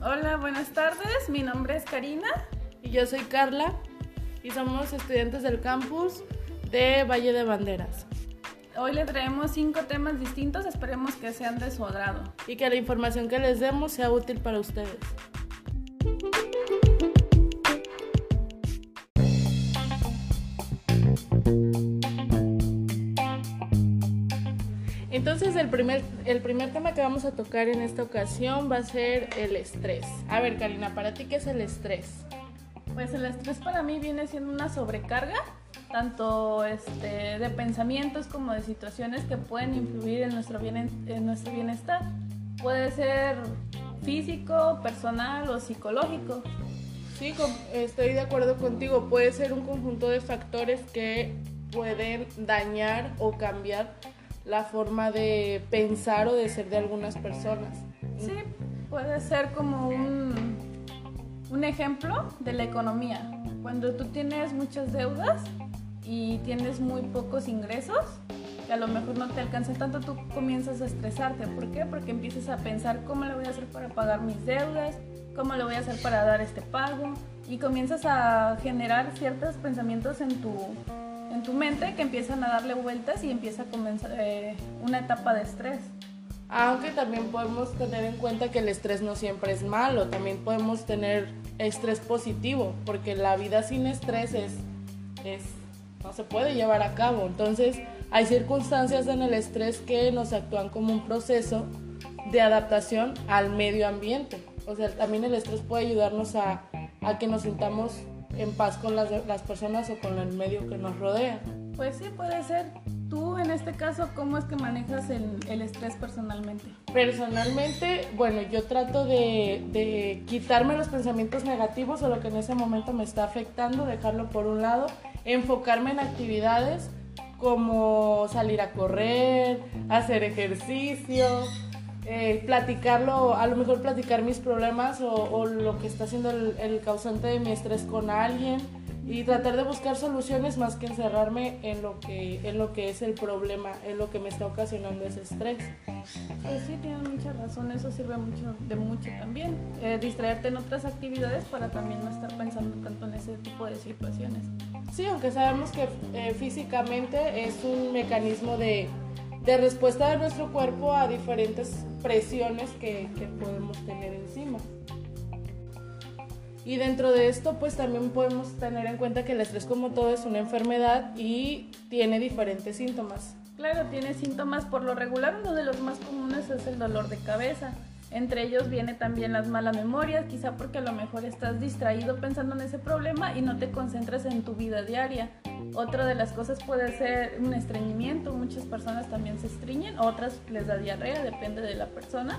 Hola, buenas tardes. Mi nombre es Karina. Y yo soy Carla. Y somos estudiantes del campus de Valle de Banderas. Hoy le traemos cinco temas distintos. Esperemos que sean de su agrado. Y que la información que les demos sea útil para ustedes. Entonces el primer, el primer tema que vamos a tocar en esta ocasión va a ser el estrés. A ver, Karina, ¿para ti qué es el estrés? Pues el estrés para mí viene siendo una sobrecarga, tanto este, de pensamientos como de situaciones que pueden influir en nuestro, bien, en nuestro bienestar. Puede ser físico, personal o psicológico. Sí, estoy de acuerdo contigo. Puede ser un conjunto de factores que pueden dañar o cambiar la forma de pensar o de ser de algunas personas. Sí, puede ser como un, un ejemplo de la economía. Cuando tú tienes muchas deudas y tienes muy pocos ingresos, que a lo mejor no te alcanza tanto, tú comienzas a estresarte. ¿Por qué? Porque empiezas a pensar cómo le voy a hacer para pagar mis deudas, cómo le voy a hacer para dar este pago, y comienzas a generar ciertos pensamientos en tu, en tu mente que empiezan a darle vueltas y empieza a comenzar eh, una etapa de estrés. Aunque también podemos tener en cuenta que el estrés no siempre es malo, también podemos tener estrés positivo, porque la vida sin estrés es, es no se puede llevar a cabo. Entonces, hay circunstancias en el estrés que nos actúan como un proceso de adaptación al medio ambiente. O sea, también el estrés puede ayudarnos a, a que nos sintamos en paz con las, las personas o con el medio que nos rodea. Pues sí, puede ser. Tú, en este caso, ¿cómo es que manejas el, el estrés personalmente? Personalmente, bueno, yo trato de, de, quitarme los pensamientos negativos o lo que en ese momento me está afectando, dejarlo por un lado, enfocarme en actividades como salir a correr, hacer ejercicio, eh, platicarlo, a lo mejor platicar mis problemas o, o lo que está siendo el, el, causante de mi estrés con alguien y tratar de buscar soluciones más que encerrarme en lo que, en lo que es el problema, en lo que me está ocasionando ese estrés. Pues sí, tienes mucha razón, eso sirve mucho, de mucho también. Eh, distraerte en otras actividades para también no estar pensando tanto en ese tipo de situaciones. Sí, aunque sabemos que eh, físicamente es un mecanismo de de respuesta de nuestro cuerpo a diferentes presiones que, que, podemos tener encima. Y dentro de esto, pues también podemos tener en cuenta que el estrés como todo es una enfermedad y tiene diferentes síntomas. Claro, tiene síntomas por lo regular, uno de los más comunes es el dolor de cabeza. Entre ellos viene también las malas memorias, quizá porque a lo mejor estás distraído pensando en ese problema y no te concentras en tu vida diaria. Otra de las cosas puede ser un estreñimiento, muchas personas también se estreñen, otras les da diarrea, depende de la persona.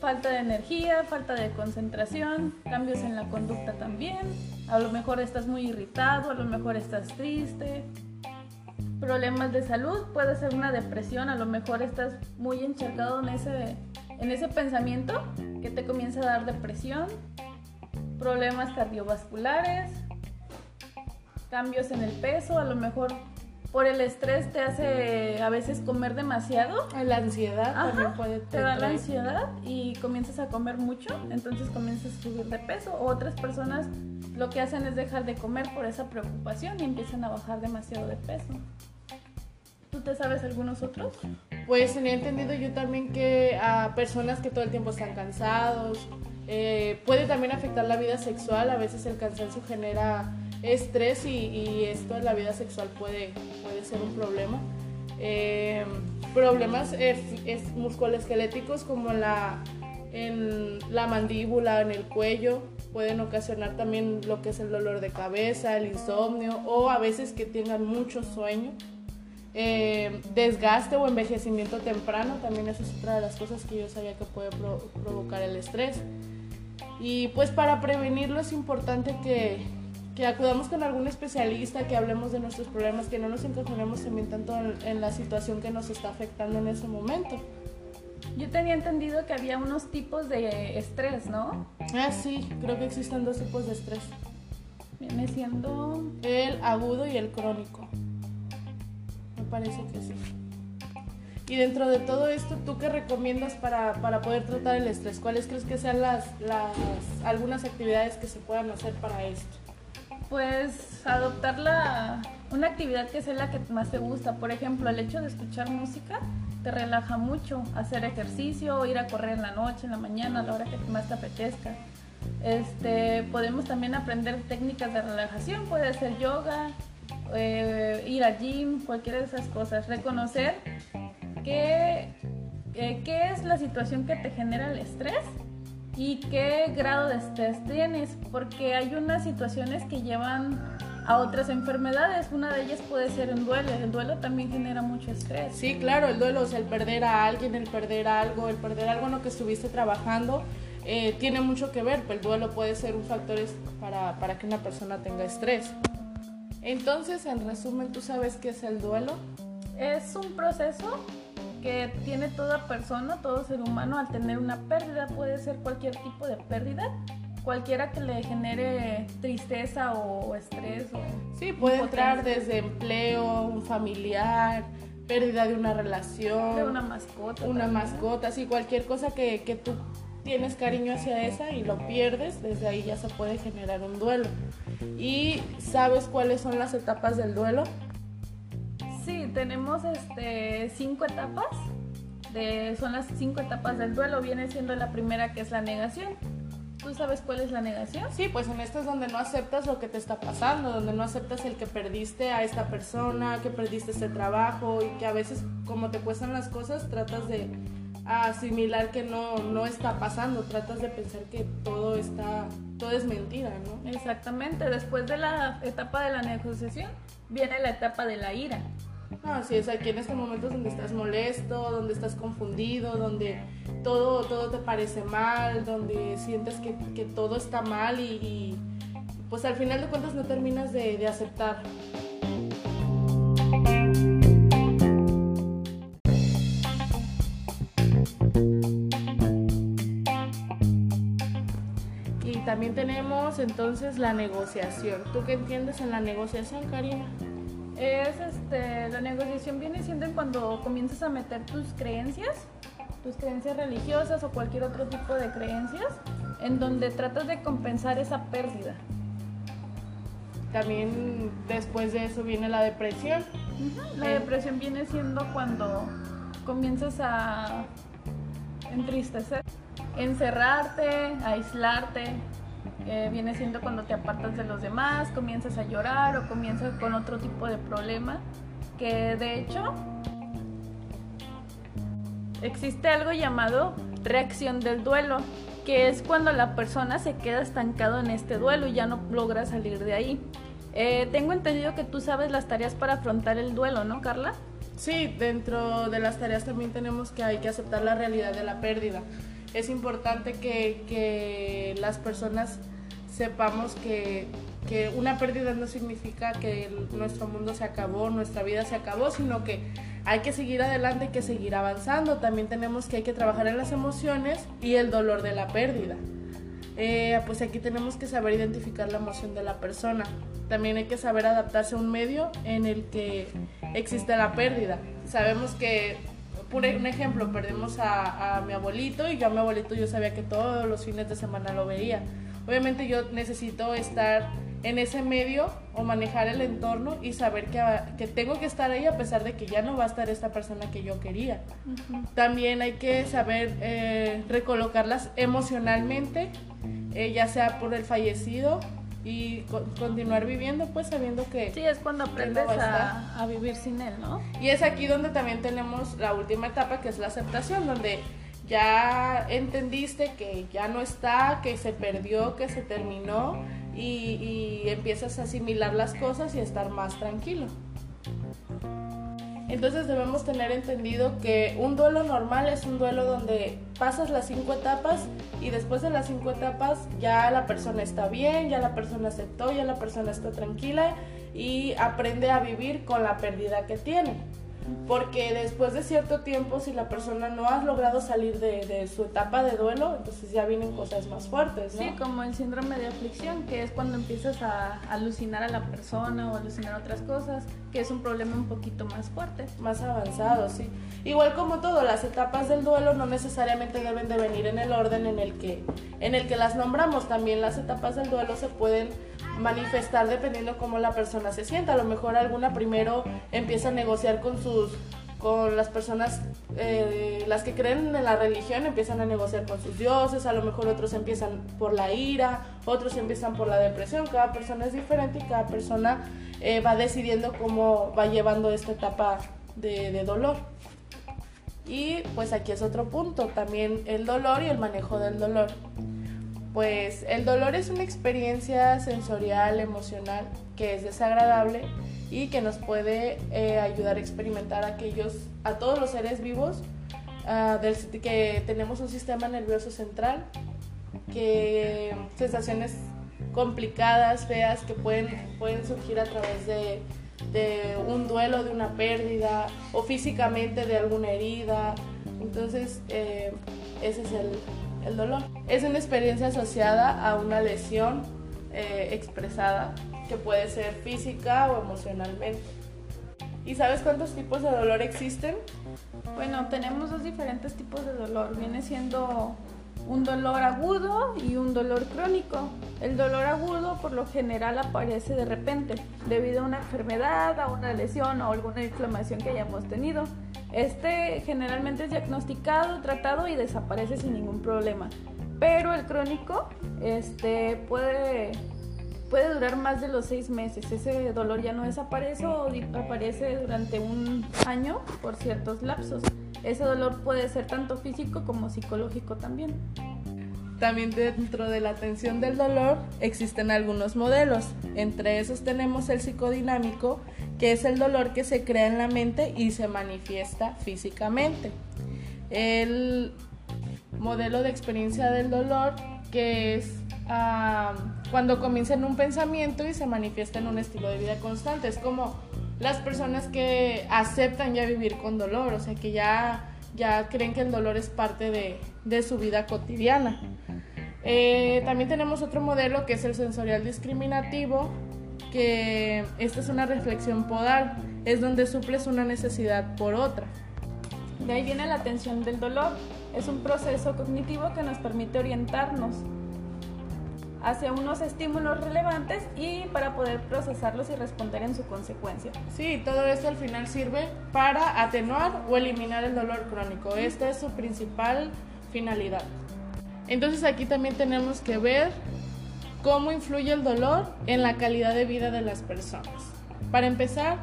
Falta de energía, falta de concentración, cambios en la conducta también. A lo mejor estás muy irritado, a lo mejor estás triste. Problemas de salud, puede ser una depresión, a lo mejor estás muy encharcado en ese, en ese pensamiento que te comienza a dar depresión. Problemas cardiovasculares, cambios en el peso, a lo mejor por el estrés te hace a veces comer demasiado. La ansiedad Ajá, también puede te da la ansiedad y comienzas a comer mucho, entonces comienzas a subir de peso. O otras personas lo que hacen es dejar de comer por esa preocupación y empiezan a bajar demasiado de peso. ¿Tú te sabes algunos otros? Pues tenía entendido yo también que a personas que todo el tiempo están cansados, eh, puede también afectar la vida sexual, a veces el cansancio genera estrés y, esto en la vida sexual puede, puede ser un problema. Eh, problemas eh, musculoesqueléticos como la, en la mandíbula, en el cuello, pueden ocasionar también lo que es el dolor de cabeza, el insomnio o a veces que tengan mucho sueño. Eh, desgaste o envejecimiento temprano, también eso es otra de las cosas que yo sabía que puede pro provocar el estrés. Y pues para prevenirlo es importante que, que acudamos con algún especialista, que hablemos de nuestros problemas, que no nos encajonemos también tanto en, en, la situación que nos está afectando en ese momento. Yo tenía entendido que había unos tipos de estrés, ¿no? Ah, sí, creo que existen dos tipos de estrés. Viene siendo... El agudo y el crónico. Parece que sí. Y dentro de todo esto, ¿tú qué recomiendas para, para poder tratar el estrés? ¿Cuáles crees que sean las, las, algunas actividades que se puedan hacer para esto? Pues adoptar la, una actividad que sea la que más te gusta. Por ejemplo, el hecho de escuchar música te relaja mucho. Hacer ejercicio, ir a correr en la noche, en la mañana, a la hora que más te apetezca. Este, podemos también aprender técnicas de relajación, puede ser yoga, eh, ir al gym, cualquiera de esas cosas. Reconocer qué, eh, qué es la situación que te genera el estrés y qué grado de estrés tienes, porque hay unas situaciones que llevan a otras enfermedades. Una de ellas puede ser el duelo. El duelo también genera mucho estrés. Sí, claro, el duelo es el perder a alguien, el perder algo, el perder algo en lo que estuviste trabajando. Eh, tiene mucho que ver, el duelo puede ser un factor para, para que una persona tenga estrés. Entonces, en resumen, ¿tú sabes qué es el duelo? Es un proceso que tiene toda persona, todo ser humano al tener una pérdida, puede ser cualquier tipo de pérdida, cualquiera que le genere tristeza o estrés. O sí, puede entrar desde empleo, un familiar, pérdida de una relación, de una mascota. Una mascota, sí, cualquier cosa que, que tú tienes cariño hacia esa y lo pierdes, desde ahí ya se puede generar un duelo. ¿Y sabes cuáles son las etapas del duelo? Sí, tenemos este, cinco etapas. De, son las cinco etapas del duelo. Viene siendo la primera que es la negación. ¿Tú sabes cuál es la negación? Sí, pues en esta es donde no aceptas lo que te está pasando, donde no aceptas el que perdiste a esta persona, que perdiste este trabajo y que a veces como te cuestan las cosas tratas de asimilar que no, no está pasando, tratas de pensar que todo está, todo es mentira, ¿no? Exactamente, después de la etapa de la negociación viene la etapa de la ira. Ah, sí, es aquí en este momento donde estás molesto, donde estás confundido, donde todo, todo te parece mal, donde sientes que, todo está mal y, pues al final de cuentas no terminas de, de aceptar. También tenemos entonces la negociación. ¿Tú qué entiendes en la negociación, Karina? Es este, la negociación viene siendo cuando comienzas a meter tus creencias, tus creencias religiosas o cualquier otro tipo de creencias, en donde tratas de compensar esa pérdida. También después de eso viene la depresión. La depresión viene siendo cuando comienzas a entristecer, encerrarte, aislarte, viene siendo cuando te apartas de los demás, comienzas a llorar o comienzas con otro tipo de problema, que de hecho existe algo llamado reacción del duelo, que es cuando la persona se queda estancado en este duelo y ya no logra salir de ahí. Eh, tengo entendido que tú sabes las tareas para afrontar el duelo, ¿no, Carla? Sí, dentro de las tareas también tenemos que hay que aceptar la realidad de la pérdida. Es importante que, que las personas sepamos que, que una pérdida no significa que nuestro mundo se acabó, nuestra vida se acabó, sino que hay que seguir adelante, hay que seguir avanzando. También tenemos que hay que trabajar en las emociones y el dolor de la pérdida. Eh, pues aquí tenemos que saber identificar la emoción de la persona. También hay que saber adaptarse a un medio en el que existe la pérdida. Sabemos que, por un ejemplo, perdemos a, a mi abuelito y yo a mi abuelito yo sabía que todos los fines de semana lo veía Obviamente yo necesito estar en ese medio o manejar el entorno y saber que, que, tengo que estar ahí a pesar de que ya no va a estar esta persona que yo quería. También hay que saber eh, recolocarlas emocionalmente, eh, ya sea por el fallecido y continuar viviendo pues sabiendo que... Sí, es cuando aprendes a, a vivir sin él, ¿no? Y es aquí donde también tenemos la última etapa que es la aceptación, donde ya entendiste que ya no está, que se perdió, que se terminó y, empiezas a asimilar las cosas y a estar más tranquilo. Entonces debemos tener entendido que un duelo normal es un duelo donde pasas las cinco etapas y después de las cinco etapas ya la persona está bien, ya la persona aceptó, ya la persona está tranquila y aprende a vivir con la pérdida que tiene. Porque después de cierto tiempo, si la persona no ha logrado salir de, su etapa de duelo, entonces ya vienen cosas más fuertes, ¿no? Sí, como el síndrome de aflicción, que es cuando empiezas a alucinar a la persona o alucinar otras cosas, que es un problema un poquito más fuerte. Más avanzado, sí. Igual como todo, las etapas del duelo no necesariamente deben de venir en el orden en el que, en el que las nombramos. También las etapas del duelo se pueden manifestar dependiendo cómo la persona se sienta. A lo mejor alguna primero empieza a negociar con sus con las personas, eh, las que creen en la religión empiezan a negociar con sus dioses, a lo mejor otros empiezan por la ira, otros empiezan por la depresión, cada persona es diferente y cada persona eh, va decidiendo cómo va llevando esta etapa de, de dolor. Y pues aquí es otro punto, también el dolor y el manejo del dolor pues el dolor es una experiencia sensorial, emocional, que es desagradable y que nos puede eh, ayudar a experimentar a aquellos, a todos los seres vivos, uh, del, que tenemos un sistema nervioso central, que sensaciones complicadas, feas, que pueden, pueden surgir a través de, un duelo, de una pérdida, o físicamente de alguna herida. Entonces, eh, ese es el, el dolor. Es una experiencia asociada a una lesión eh, expresada que puede ser física o emocionalmente. ¿Y sabes cuántos tipos de dolor existen? Bueno, tenemos dos diferentes tipos de dolor. Viene siendo un dolor agudo y un dolor crónico. El dolor agudo por lo general aparece de repente debido a una enfermedad, a una lesión o alguna inflamación que hayamos tenido. Este generalmente es diagnosticado, tratado y desaparece sin ningún problema. Pero el crónico este, puede, puede durar más de los seis meses. Ese dolor ya no desaparece o aparece durante un año por ciertos lapsos. Ese dolor puede ser tanto físico como psicológico también. También dentro de la atención del dolor existen algunos modelos. Entre esos tenemos el psicodinámico, que es el dolor que se crea en la mente y se manifiesta físicamente. El modelo de experiencia del dolor, que es ah, cuando comienza en un pensamiento y se manifiesta en un estilo de vida constante. Es como las personas que aceptan ya vivir con dolor, o sea, que ya, ya creen que el dolor es parte de, de su vida cotidiana. Eh, también tenemos otro modelo que es el sensorial discriminativo, que esta es una reflexión podal, es donde suples una necesidad por otra. De ahí viene la atención del dolor. Es un proceso cognitivo que nos permite orientarnos hacia unos estímulos relevantes y para poder procesarlos y responder en su consecuencia. Sí, todo esto al final sirve para atenuar o eliminar el dolor crónico. Esta es su principal finalidad. Entonces aquí también tenemos que ver cómo influye el dolor en la calidad de vida de las personas. Para empezar,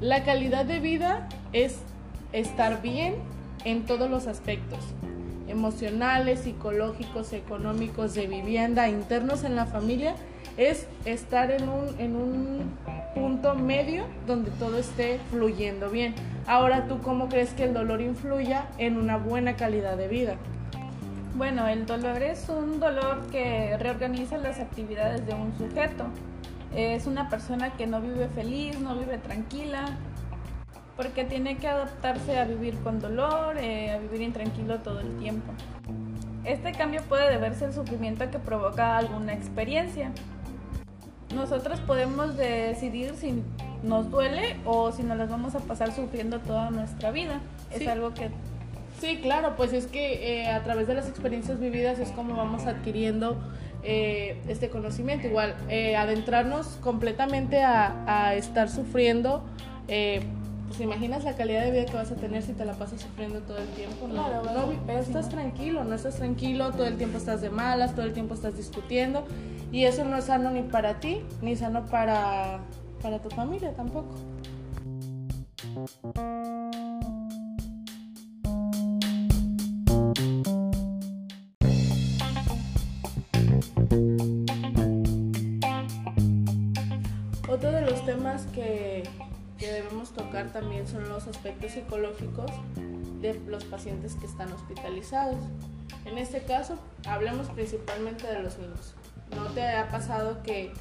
la calidad de vida es estar bien en todos los aspectos, emocionales, psicológicos, económicos, de vivienda, internos en la familia, es estar en un, en un punto medio donde todo esté fluyendo bien. Ahora, ¿tú cómo crees que el dolor influya en una buena calidad de vida? Bueno, el dolor es un dolor que reorganiza las actividades de un sujeto. Es una persona que no vive feliz, no vive tranquila, porque tiene que adaptarse a vivir con dolor, eh, a vivir intranquilo todo el tiempo. Este cambio puede deberse al sufrimiento que provoca alguna experiencia. Nosotros podemos decidir si nos duele o si nos las vamos a pasar sufriendo toda nuestra vida. Es algo que Sí, claro, pues es que eh, a través de las experiencias vividas es como vamos adquiriendo eh, este conocimiento. Igual, eh, adentrarnos completamente a, estar sufriendo, pues imaginas la calidad de vida que vas a tener si te la pasas sufriendo todo el tiempo. No, claro, no, estás tranquilo, no estás tranquilo, todo el tiempo estás de malas, todo el tiempo estás discutiendo y eso no es sano ni para ti, ni sano para, para tu familia tampoco. También son los aspectos psicológicos de los pacientes que están hospitalizados. En este caso, hablemos principalmente de los niños. ¿No te ha pasado que,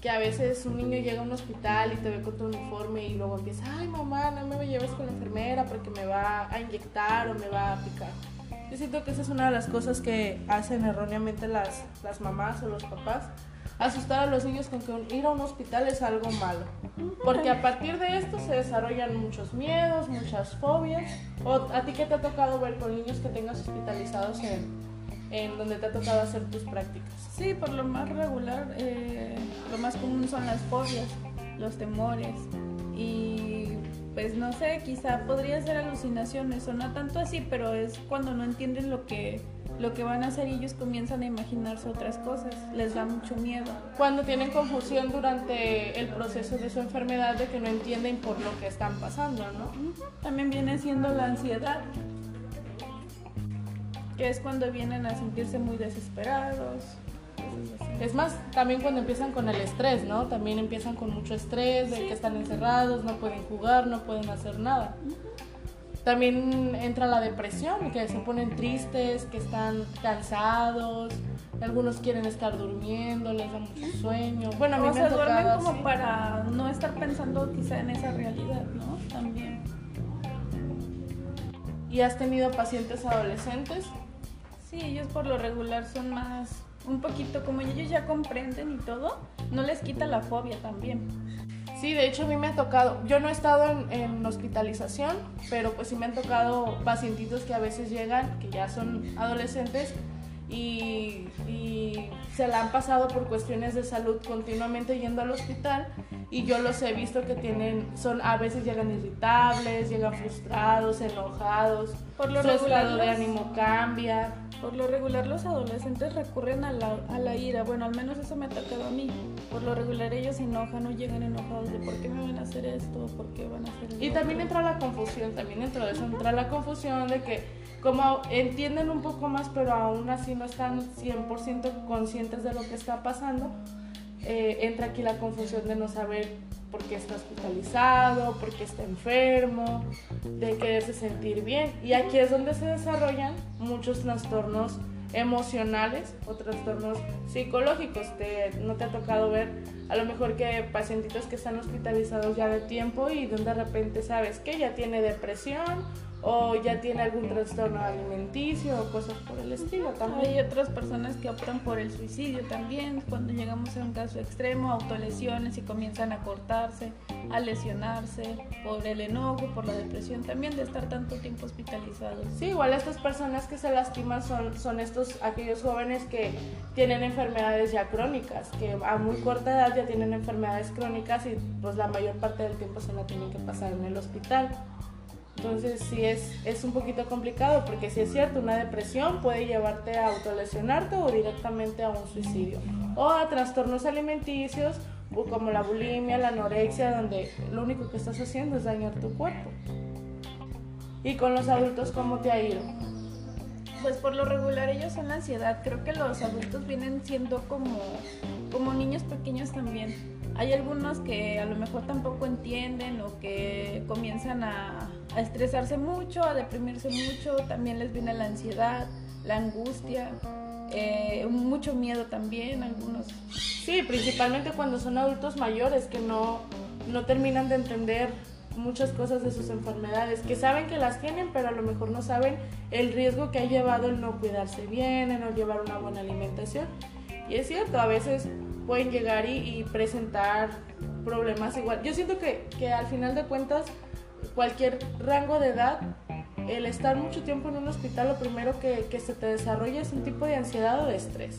que a veces un niño llega a un hospital y te ve con tu uniforme y luego empieza, ay mamá, no me lleves con la enfermera porque me va a inyectar o me va a picar. Yo siento que esa es una de las cosas que hacen erróneamente las, las mamás o los papás. Asustar a los niños con que ir a un hospital es algo malo. Porque a partir de esto se desarrollan muchos miedos, muchas fobias. ¿O a ti qué te ha tocado ver con niños que tengas hospitalizados en, en donde te ha tocado hacer tus prácticas? Sí, por lo más regular, eh, lo más común son las fobias, los temores y pues no sé, quizá podría ser alucinaciones o no tanto así, pero es cuando no entienden lo que lo que van a hacer ellos comienzan a imaginarse otras cosas, les da mucho miedo. Cuando tienen confusión durante el proceso de su enfermedad de que no entienden por lo que están pasando, ¿no? También viene siendo la ansiedad, que es cuando vienen a sentirse muy desesperados, es más, también cuando empiezan con el estrés, ¿no? También empiezan con mucho estrés, de que están encerrados, no pueden jugar, no pueden hacer nada. También entra la depresión, que se ponen tristes, que están cansados, algunos quieren estar durmiendo, les da mucho sueño. Bueno, a mí o me duermen como para no estar pensando quizá en esa realidad, ¿no? También. ¿Y has tenido pacientes adolescentes? Sí, ellos por lo regular son más un poquito, como ellos ya comprenden y todo, no les quita la fobia también. Sí, de hecho a mí me ha tocado, yo no he estado en, hospitalización, pero pues sí me han tocado pacientitos que a veces llegan, que ya son adolescentes y, y, se la han pasado por cuestiones de salud continuamente yendo al hospital y yo los he visto que tienen, son a veces llegan irritables, llegan frustrados, enojados, por lo su estado de ánimo cambia. Por lo regular los adolescentes recurren a la, a la ira, bueno, al menos eso me ha tocado a mí. Por lo regular ellos se enojan o llegan enojados de por qué me van a hacer esto, por qué van a hacer Y también entra la confusión, también dentro de eso entra la confusión de que como entienden un poco más, pero aún así no están 100% conscientes de lo que está pasando, eh, entra aquí la confusión de no saber por qué está hospitalizado, por qué está enfermo, de quererse sentir bien. Y aquí es donde se desarrollan muchos trastornos emocionales o trastornos psicológicos. ¿No te ha tocado ver a lo mejor que pacientitos que están hospitalizados ya de tiempo y de repente sabes que ya tiene depresión o ya tiene algún trastorno alimenticio o cosas por el estilo también. Hay otras personas que optan por el suicidio también, cuando llegamos a un caso extremo, autolesiones y comienzan a cortarse, a lesionarse por el enojo, por la depresión también de estar tanto tiempo hospitalizados. Sí, igual estas personas que se lastiman son, son estos, aquellos jóvenes que tienen enfermedades ya crónicas, que a muy corta edad ya tienen enfermedades crónicas y pues la mayor parte del tiempo se la tienen que pasar en el hospital. Entonces sí es, es un poquito complicado porque si es cierto, una depresión puede llevarte a autolesionarte o directamente a un suicidio. O a trastornos alimenticios como la bulimia, la anorexia, donde lo único que estás haciendo es dañar tu cuerpo. ¿Y con los adultos cómo te ha ido? Pues por lo regular ellos son la ansiedad. Creo que los adultos vienen siendo como, como niños pequeños también. Hay algunos que a lo mejor tampoco entienden o que comienzan a, estresarse mucho, a deprimirse mucho, también les viene la ansiedad, la angustia, eh, mucho miedo también, algunos. Sí, principalmente cuando son adultos mayores que no, no terminan de entender muchas cosas de sus enfermedades, que saben que las tienen, pero a lo mejor no saben el riesgo que ha llevado el no cuidarse bien, el no llevar una buena alimentación. Y es cierto, a veces pueden llegar y, presentar problemas igual. Yo siento que, que al final de cuentas cualquier rango de edad, el estar mucho tiempo en un hospital, lo primero que, que, se te desarrolla es un tipo de ansiedad o de estrés.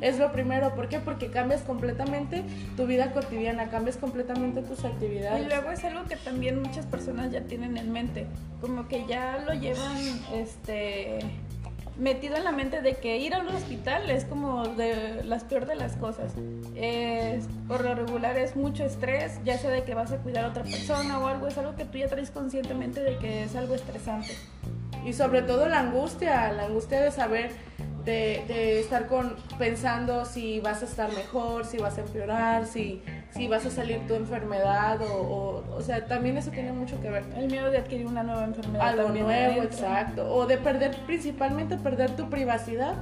Es lo primero, ¿por qué? Porque cambias completamente tu vida cotidiana, cambias completamente tus actividades. Y luego es algo que también muchas personas ya tienen en mente, como que ya lo llevan, este, metido en la mente de que ir al hospital es como de las peor de las cosas. por lo regular es mucho estrés, ya sea de que vas a cuidar a otra persona o algo, es algo que tú ya traes conscientemente de que es algo estresante. Y sobre todo la angustia, la angustia de saber de, estar con, pensando si vas a estar mejor, si vas a empeorar, si, si vas a salir tu enfermedad o, o, sea, también eso tiene mucho que ver. El miedo de adquirir una nueva enfermedad. Algo nuevo, exacto. O de perder, principalmente perder tu privacidad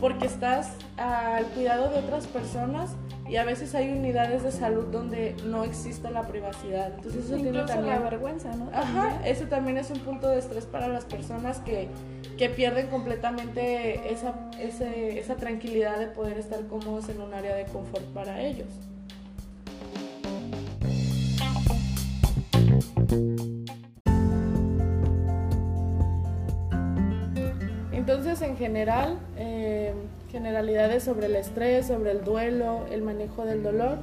porque estás al cuidado de otras personas y a veces hay unidades de salud donde no existe la privacidad. Entonces eso Incluso tiene también... la vergüenza, ¿no? Ajá, eso también es un punto de estrés para las personas que, que pierden completamente esa, ese, esa tranquilidad de poder estar cómodos en un área de confort para ellos. General, eh, generalidades sobre el estrés, sobre el duelo, el manejo del dolor,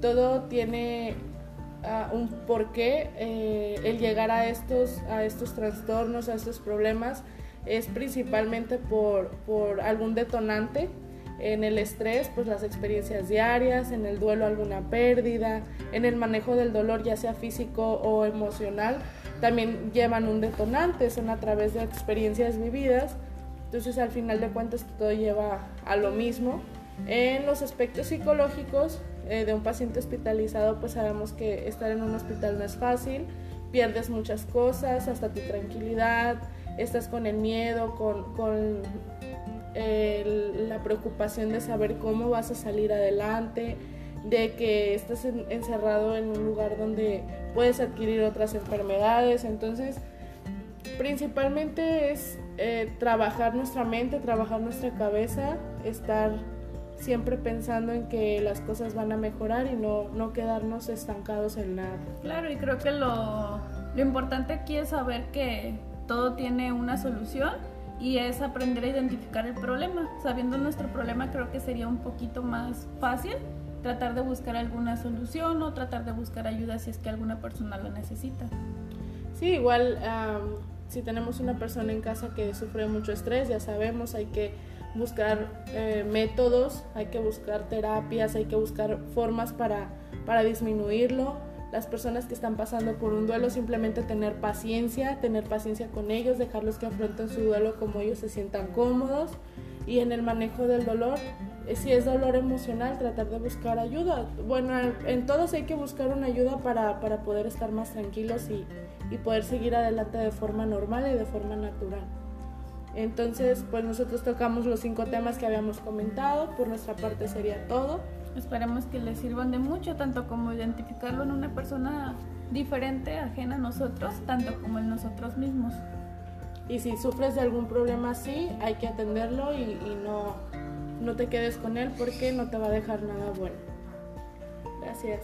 todo tiene uh, un porqué. Eh, el llegar a estos, a estos trastornos, a estos problemas, es principalmente por, por algún detonante. En el estrés, pues las experiencias diarias, en el duelo alguna pérdida, en el manejo del dolor, ya sea físico o emocional, también llevan un detonante, son a través de experiencias vividas entonces al final de cuentas todo lleva a lo mismo. En los aspectos psicológicos eh, de un paciente hospitalizado, pues sabemos que estar en un hospital no es fácil, pierdes muchas cosas, hasta tu tranquilidad, estás con el miedo, con, con el, la preocupación de saber cómo vas a salir adelante, de que estás en, encerrado en un lugar donde puedes adquirir otras enfermedades. Entonces, principalmente es eh, trabajar nuestra mente, trabajar nuestra cabeza, estar siempre pensando en que las cosas van a mejorar y no, no quedarnos estancados en nada. Claro, y creo que lo, lo importante aquí es saber que todo tiene una solución y es aprender a identificar el problema. Sabiendo nuestro problema creo que sería un poquito más fácil tratar de buscar alguna solución o tratar de buscar ayuda si es que alguna persona lo necesita. Sí, igual um, si tenemos una persona en casa que sufre mucho estrés, ya sabemos, hay que buscar eh, métodos, hay que buscar terapias, hay que buscar formas para, para disminuirlo. Las personas que están pasando por un duelo, simplemente tener paciencia, tener paciencia con ellos, dejarlos que afronten su duelo como ellos se sientan cómodos. Y en el manejo del dolor, eh, si es dolor emocional, tratar de buscar ayuda. Bueno, en todos hay que buscar una ayuda para, para poder estar más tranquilos y, y poder seguir adelante de forma normal y de forma natural. Entonces, pues nosotros tocamos los cinco temas que habíamos comentado, por nuestra parte sería todo. Esperemos que les sirvan de mucho, tanto como identificarlo en una persona diferente, ajena a nosotros, tanto como en nosotros mismos. Y si sufres de algún problema así, hay que atenderlo y, y no, no te quedes con él porque no te va a dejar nada bueno. Gracias.